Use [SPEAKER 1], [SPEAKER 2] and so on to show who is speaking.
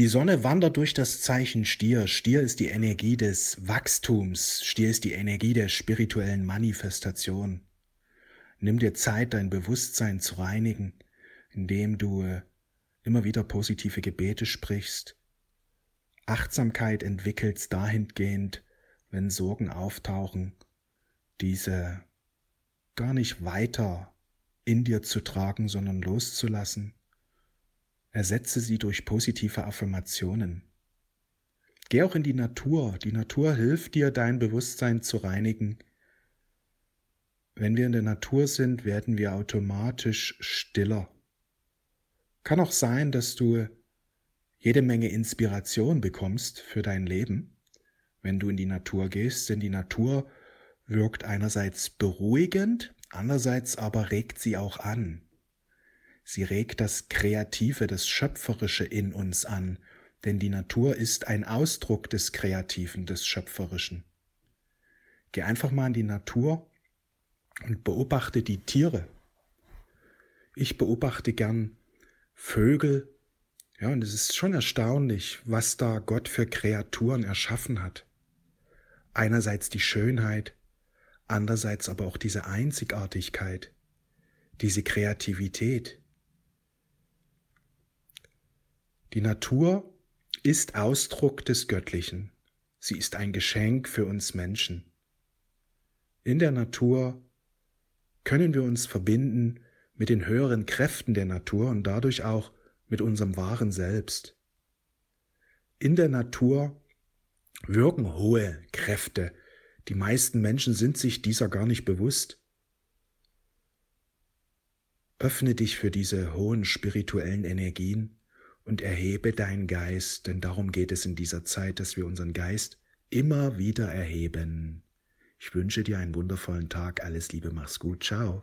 [SPEAKER 1] Die Sonne wandert durch das Zeichen Stier. Stier ist die Energie des Wachstums. Stier ist die Energie der spirituellen Manifestation. Nimm dir Zeit, dein Bewusstsein zu reinigen, indem du äh, immer wieder positive Gebete sprichst, Achtsamkeit entwickelst dahingehend, wenn Sorgen auftauchen, diese gar nicht weiter in dir zu tragen, sondern loszulassen. Ersetze sie durch positive Affirmationen. Geh auch in die Natur. Die Natur hilft dir, dein Bewusstsein zu reinigen. Wenn wir in der Natur sind, werden wir automatisch stiller. Kann auch sein, dass du jede Menge Inspiration bekommst für dein Leben, wenn du in die Natur gehst, denn die Natur wirkt einerseits beruhigend, andererseits aber regt sie auch an. Sie regt das Kreative, das Schöpferische in uns an, denn die Natur ist ein Ausdruck des Kreativen, des Schöpferischen. Geh einfach mal in die Natur und beobachte die Tiere. Ich beobachte gern Vögel, ja, und es ist schon erstaunlich, was da Gott für Kreaturen erschaffen hat. Einerseits die Schönheit, andererseits aber auch diese Einzigartigkeit, diese Kreativität. Die Natur ist Ausdruck des Göttlichen. Sie ist ein Geschenk für uns Menschen. In der Natur können wir uns verbinden mit den höheren Kräften der Natur und dadurch auch mit unserem wahren Selbst. In der Natur wirken hohe Kräfte. Die meisten Menschen sind sich dieser gar nicht bewusst. Öffne dich für diese hohen spirituellen Energien und erhebe deinen Geist, denn darum geht es in dieser Zeit, dass wir unseren Geist immer wieder erheben. Ich wünsche dir einen wundervollen Tag, alles Liebe, mach's gut, ciao.